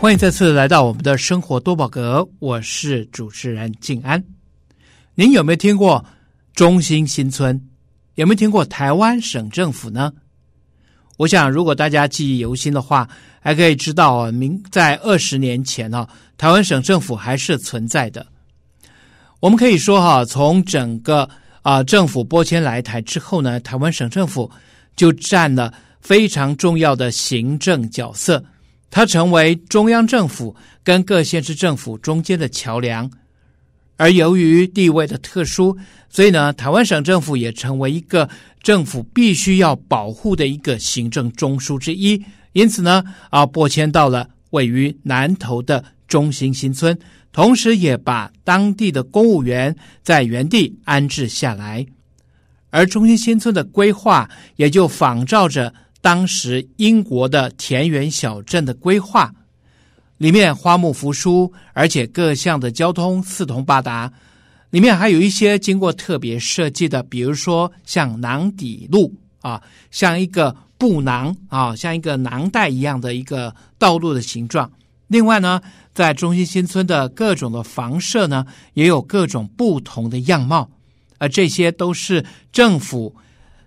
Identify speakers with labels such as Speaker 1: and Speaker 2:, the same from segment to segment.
Speaker 1: 欢迎再次来到我们的生活多宝阁，我是主持人静安。您有没有听过中心新村？有没有听过台湾省政府呢？我想，如果大家记忆犹新的话，还可以知道啊，明在二十年前啊，台湾省政府还是存在的。我们可以说哈，从整个啊政府拨迁来台之后呢，台湾省政府就占了非常重要的行政角色，它成为中央政府跟各县市政府中间的桥梁。而由于地位的特殊，所以呢，台湾省政府也成为一个政府必须要保护的一个行政中枢之一。因此呢，啊，拨迁到了位于南投的中心新村，同时也把当地的公务员在原地安置下来。而中心新村的规划也就仿照着当时英国的田园小镇的规划。里面花木扶疏，而且各项的交通四通八达。里面还有一些经过特别设计的，比如说像囊底路啊，像一个布囊啊，像一个囊袋一样的一个道路的形状。另外呢，在中心新村的各种的房舍呢，也有各种不同的样貌，而这些都是政府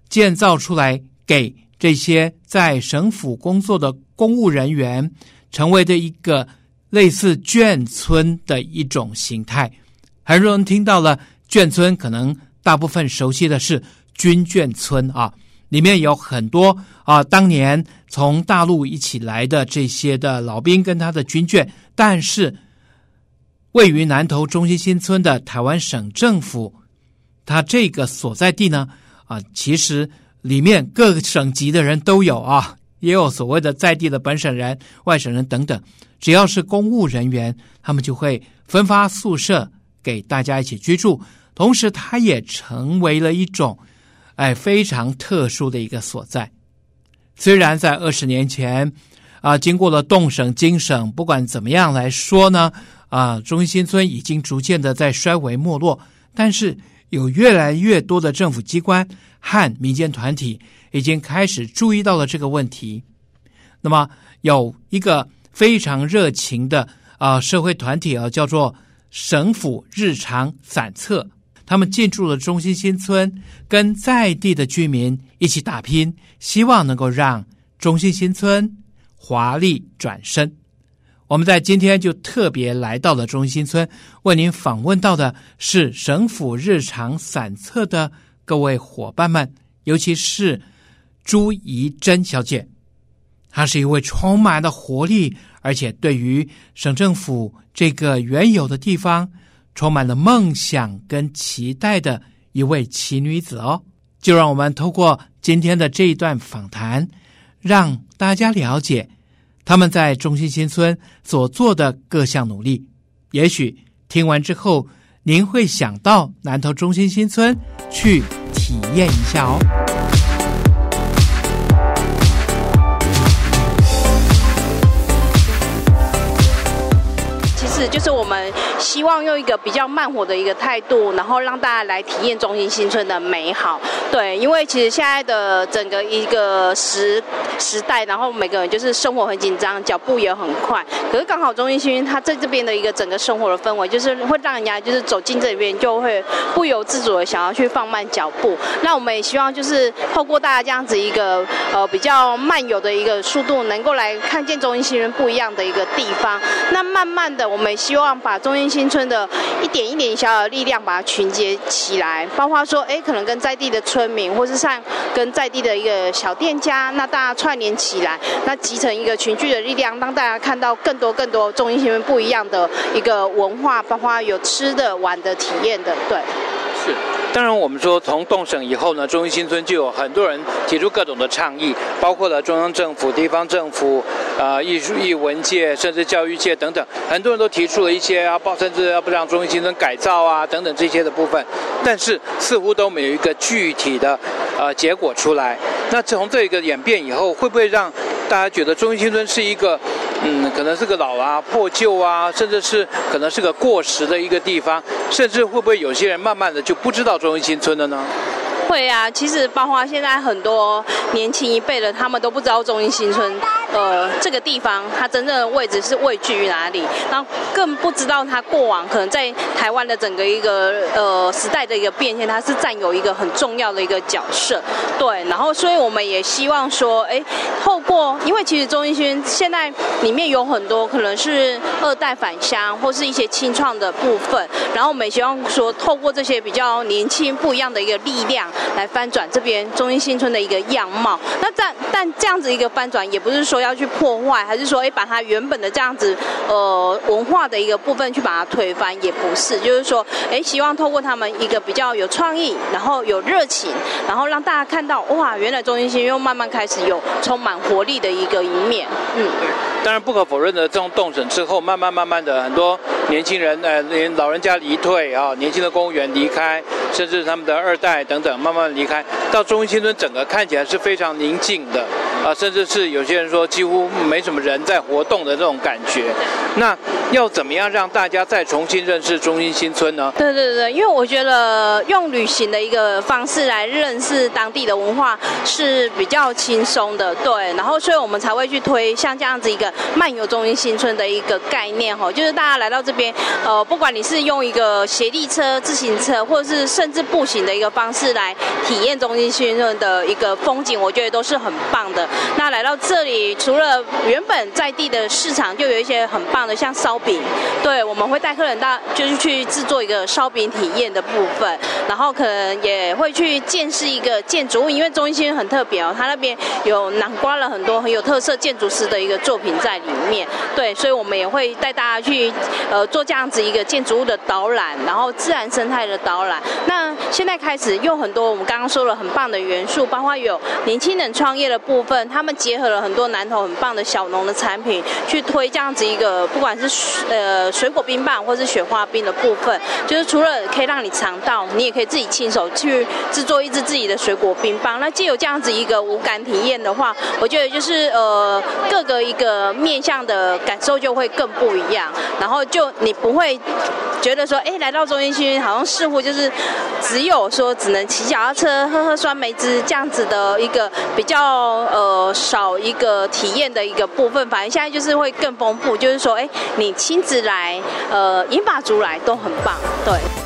Speaker 1: 建造出来给这些在省府工作的公务人员。成为的一个类似眷村的一种形态，很多人听到了眷村，可能大部分熟悉的是军眷村啊，里面有很多啊，当年从大陆一起来的这些的老兵跟他的军眷，但是位于南投中心新村的台湾省政府，它这个所在地呢啊，其实里面各个省级的人都有啊。也有所谓的在地的本省人、外省人等等，只要是公务人员，他们就会分发宿舍给大家一起居住。同时，它也成为了一种，哎，非常特殊的一个所在。虽然在二十年前，啊，经过了动省、京省，不管怎么样来说呢，啊，中心村已经逐渐的在衰微没落，但是有越来越多的政府机关和民间团体。已经开始注意到了这个问题，那么有一个非常热情的啊、社会团体啊，叫做省府日常散策，他们进驻了中心新村，跟在地的居民一起打拼，希望能够让中心新村华丽转身。我们在今天就特别来到了中心村，为您访问到的是省府日常散策的各位伙伴们，尤其是。朱怡珍小姐，她是一位充满了活力，而且对于省政府这个原有的地方充满了梦想跟期待的一位奇女子哦。就让我们透过今天的这一段访谈，让大家了解他们在中心新村所做的各项努力。也许听完之后，您会想到南头中心新村去体验一下哦。
Speaker 2: 就是我们希望用一个比较慢活的一个态度，然后让大家来体验中心新村的美好。对，因为其实现在的整个一个时时代，然后每个人就是生活很紧张，脚步也很快。可是刚好中心新村它在这边的一个整个生活的氛围，就是会让人家就是走进这边就会不由自主的想要去放慢脚步。那我们也希望就是透过大家这样子一个呃比较慢游的一个速度，能够来看见中心新村不一样的一个地方。那慢慢的我们。希望把中英新村的一点一点小小的力量，把它群结起来，包括说，哎，可能跟在地的村民，或是像跟在地的一个小店家，那大家串联起来，那集成一个群聚的力量，让大家看到更多更多中英新村不一样的一个文化，包括有吃的、玩的、体验的，对。
Speaker 3: 是。当然，我们说从动省以后呢，中心新村就有很多人提出各种的倡议，包括了中央政府、地方政府、呃、艺术艺文界，甚至教育界等等，很多人都提出了一些要甚至要不让中心新村改造啊等等这些的部分，但是似乎都没有一个具体的呃结果出来。那从这个演变以后，会不会让大家觉得中心新村是一个？嗯，可能是个老啊、破旧啊，甚至是可能是个过时的一个地方，甚至会不会有些人慢慢的就不知道中英新村了呢？
Speaker 2: 会啊，其实包括现在很多年轻一辈的，他们都不知道中英新村呃这个地方它真正的位置是位居于哪里，然后更不知道它过往可能在台湾的整个一个呃时代的一个变迁，它是占有一个很重要的一个角色。对，然后所以我们也希望说，哎，透过因为其实中兴现在里面有很多可能是二代返乡或是一些清创的部分，然后我们也希望说透过这些比较年轻不一样的一个力量来翻转这边中兴新村的一个样貌。那但但这样子一个翻转，也不是说要去破坏，还是说哎把它原本的这样子呃文化的一个部分去把它推翻，也不是，就是说哎希望透过他们一个比较有创意，然后有热情，然后让大家看到哇，原来中心新又慢慢开始有充满活力的一个一面。嗯，
Speaker 3: 当然不可否认的，这种动审之后，慢慢慢慢的很多年轻人呃，连老人家离退啊，年轻的公务员离开，甚至他们的二代等等慢慢离开，到中心村整个看起来是非常宁静的啊，甚至是有些人说几乎没什么人在活动的这种感觉。那 要怎么样让大家再重新认识中心新村呢？
Speaker 2: 对对对，因为我觉得用旅行的一个方式来认识当地的文化是比较轻松的，对，然后所以我们才会去推像这样子一个漫游中心新村的一个概念哈，就是大家来到这边，呃，不管你是用一个协力车、自行车，或者是甚至步行的一个方式来体验中心新村的一个风景，我觉得都是很棒的。那来到这里，除了原本在地的市场，就有一些很棒的，像烧饼，对，我们会带客人到，就是去制作一个烧饼体验的部分，然后可能也会去见识一个建筑物，因为中心很特别哦，它那边有南瓜了很多很有特色建筑师的一个作品在里面，对，所以我们也会带大家去呃做这样子一个建筑物的导览，然后自然生态的导览。那现在开始用很多我们刚刚说了很棒的元素，包括有年轻人创业的部分，他们结合了很多南投很棒的小农的产品，去推这样子一个不管是呃水果冰棒或是雪花冰的部分，就是除了可以让你尝到，你也可以自己亲手去制作一支自己的水果冰棒。那既有这样子一个无感体验的话，我觉得就是呃各个一个面向的感受就会更不一样，然后就你不会觉得说，哎，来到中兴新村好像似乎就是只有说只能骑脚踏车、喝喝酸梅汁这样子的一个比较呃少一个体验的一个部分。反正现在就是会更丰富，就是说，哎，你亲自来，呃，银发族来都很棒，对。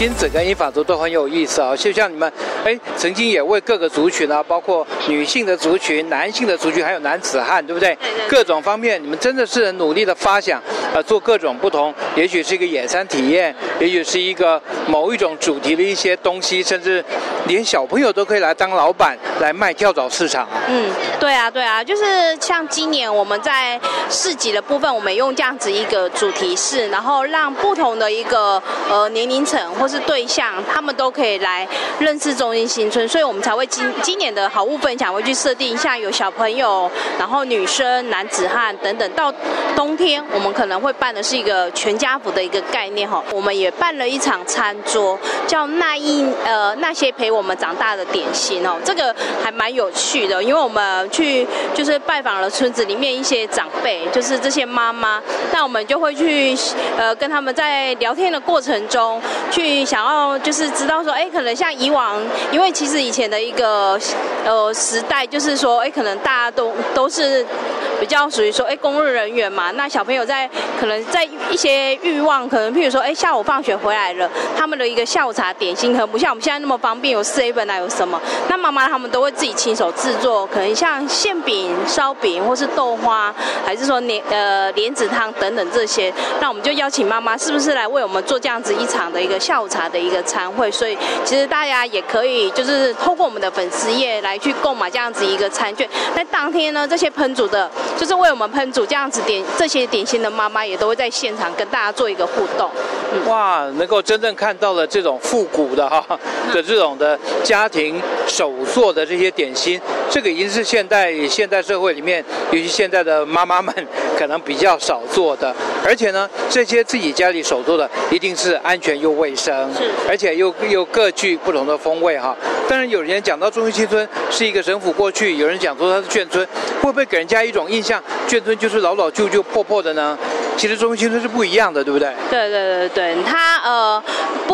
Speaker 3: 亲子跟英法族都很有意思啊，就像你们，哎，曾经也为各个族群啊，包括女性的族群、男性的族群，还有男子汉，对不对？各种方面，你们真的是很努力的发想，呃，做各种不同，也许是一个野餐体验，也许是一个某一种主题的一些东西，甚至连小朋友都可以来当老板来卖跳蚤市场。
Speaker 2: 嗯，对啊，对啊，就是像今年我们在市集的部分，我们用这样子一个主题式，然后让不同的一个呃年龄层或是对象，他们都可以来认识中心新村，所以我们才会今今年的好物分享会去设定，像有小朋友，然后女生、男子汉等等。到冬天，我们可能会办的是一个全家福的一个概念哈。我们也办了一场餐桌，叫那一呃那些陪我我们长大的点心哦，这个还蛮有趣的，因为我们去就是拜访了村子里面一些长辈，就是这些妈妈，那我们就会去呃跟他们在聊天的过程中去。想要就是知道说，哎，可能像以往，因为其实以前的一个呃时代，就是说，哎，可能大家都都是比较属于说，哎，公务人员嘛，那小朋友在可能在一些欲望，可能譬如说，哎，下午放学回来了，他们的一个下午茶点心，可能不像我们现在那么方便，有 seven 啊，有什么？那妈妈他们都会自己亲手制作，可能像馅饼、烧饼，或是豆花，还是说莲呃莲子汤等等这些，那我们就邀请妈妈，是不是来为我们做这样子一场的一个下午茶的一个餐会，所以其实大家也可以就是透过我们的粉丝页来去购买这样子一个餐券。那当天呢，这些烹煮的，就是为我们烹煮这样子点这些点心的妈妈，也都会在现场跟大家做一个互动。
Speaker 3: 嗯、哇，能够真正看到了这种复古的哈的这种的家庭手做的这些点心，这个已经是现代现代社会里面，尤其现在的妈妈们可能比较少做的。而且呢，这些自己家里手做的，一定是安全又卫生，
Speaker 2: 是，
Speaker 3: 而且又又各具不同的风味哈。当然，有人讲到中心新村是一个省府过去，有人讲说它是眷村，会不会给人家一种印像，眷村就是老老旧旧、破破的呢？其实中心村是不一样的，对不对？
Speaker 2: 对对对对，它呃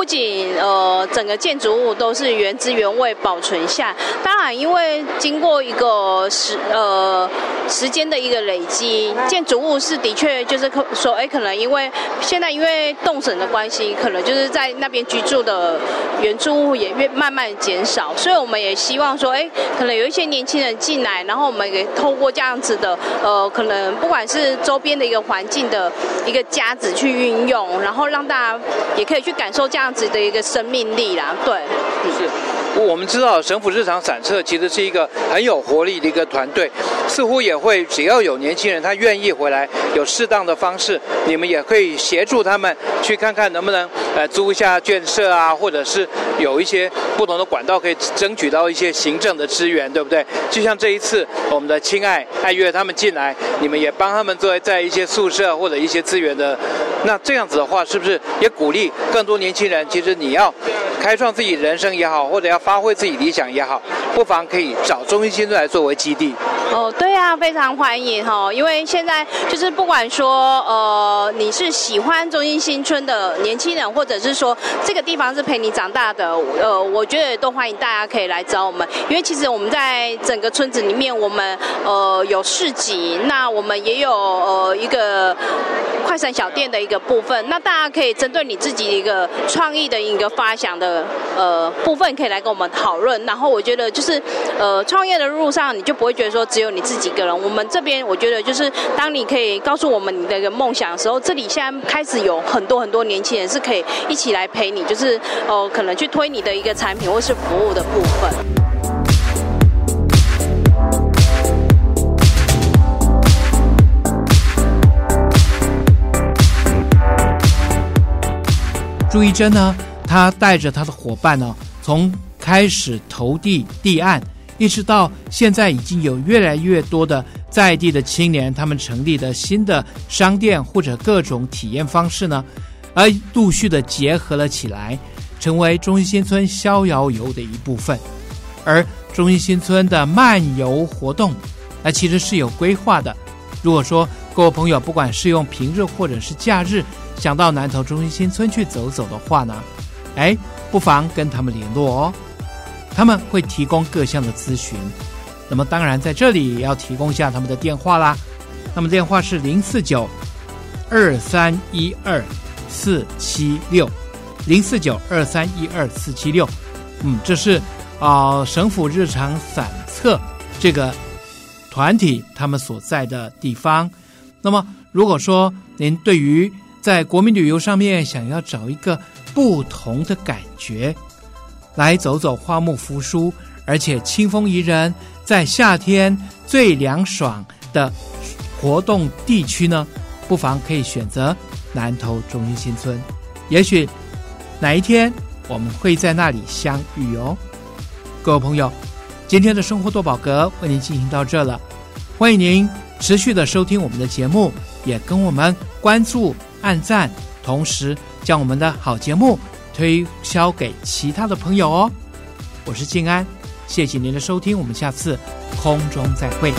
Speaker 2: 仅呃整个建筑物都是原汁原味保存下，当然因为经过一个时呃时间的一个累积，建筑物是的确就是可说哎可能因为现在因为动审的关系，可能就是在那边居住的原住户也越慢慢减少，所以我们也希望说哎可能有一些年轻人进来，然后我们也透过这样子的呃可能不管是周边的一个环境的。一个家子去运用，然后让大家也可以去感受这样子的一个生命力啦。对，就
Speaker 3: 是。我们知道神府日常散策其实是一个很有活力的一个团队，似乎也会只要有年轻人他愿意回来，有适当的方式，你们也可以协助他们去看看能不能呃租一下眷舍啊，或者是有一些不同的管道可以争取到一些行政的资源，对不对？就像这一次我们的亲爱爱乐他们进来，你们也帮他们作为在一些宿舍或者一些资源的，那这样子的话，是不是也鼓励更多年轻人？其实你要开创自己人生也好，或者要发挥自己理想也好，不妨可以找中心新村来作为基地。
Speaker 2: 哦，对啊，非常欢迎哈，因为现在就是不管说呃你是喜欢中心新村的年轻人，或者是说这个地方是陪你长大的，呃，我觉得都欢迎大家可以来找我们，因为其实我们在整个村子里面，我们呃有市集，那我们也有呃一个快闪小店的一个部分，那大家可以针对你自己一个创意的一个发想的呃部分，可以来跟我们讨论。然后我觉得就是呃创业的路上，你就不会觉得说。只有你自己一个人。我们这边，我觉得就是当你可以告诉我们你的一个梦想的时候，这里现在开始有很多很多年轻人是可以一起来陪你，就是哦，可能去推你的一个产品或是服务的部分。
Speaker 1: 朱一珍呢，他带着他的伙伴呢，从开始投递递案。意识到现在已经有越来越多的在地的青年，他们成立的新的商店或者各种体验方式呢，而陆续的结合了起来，成为中心新村逍遥游的一部分。而中心新村的漫游活动，那其实是有规划的。如果说各位朋友不管是用平日或者是假日，想到南投中心新村去走走的话呢，哎，不妨跟他们联络哦。他们会提供各项的咨询，那么当然在这里也要提供一下他们的电话啦。那么电话是零四九二三一二四七六零四九二三一二四七六。嗯，这是啊、省府日常散策这个团体他们所在的地方。那么如果说您对于在国民旅游上面想要找一个不同的感觉。来走走花木扶疏，而且清风宜人，在夏天最凉爽的活动地区呢，不妨可以选择南投中心新村。也许哪一天我们会在那里相遇哦。各位朋友，今天的生活多宝阁为您进行到这了，欢迎您持续的收听我们的节目，也跟我们关注、按赞，同时将我们的好节目。推销给其他的朋友哦，我是静安，谢谢您的收听，我们下次空中再会。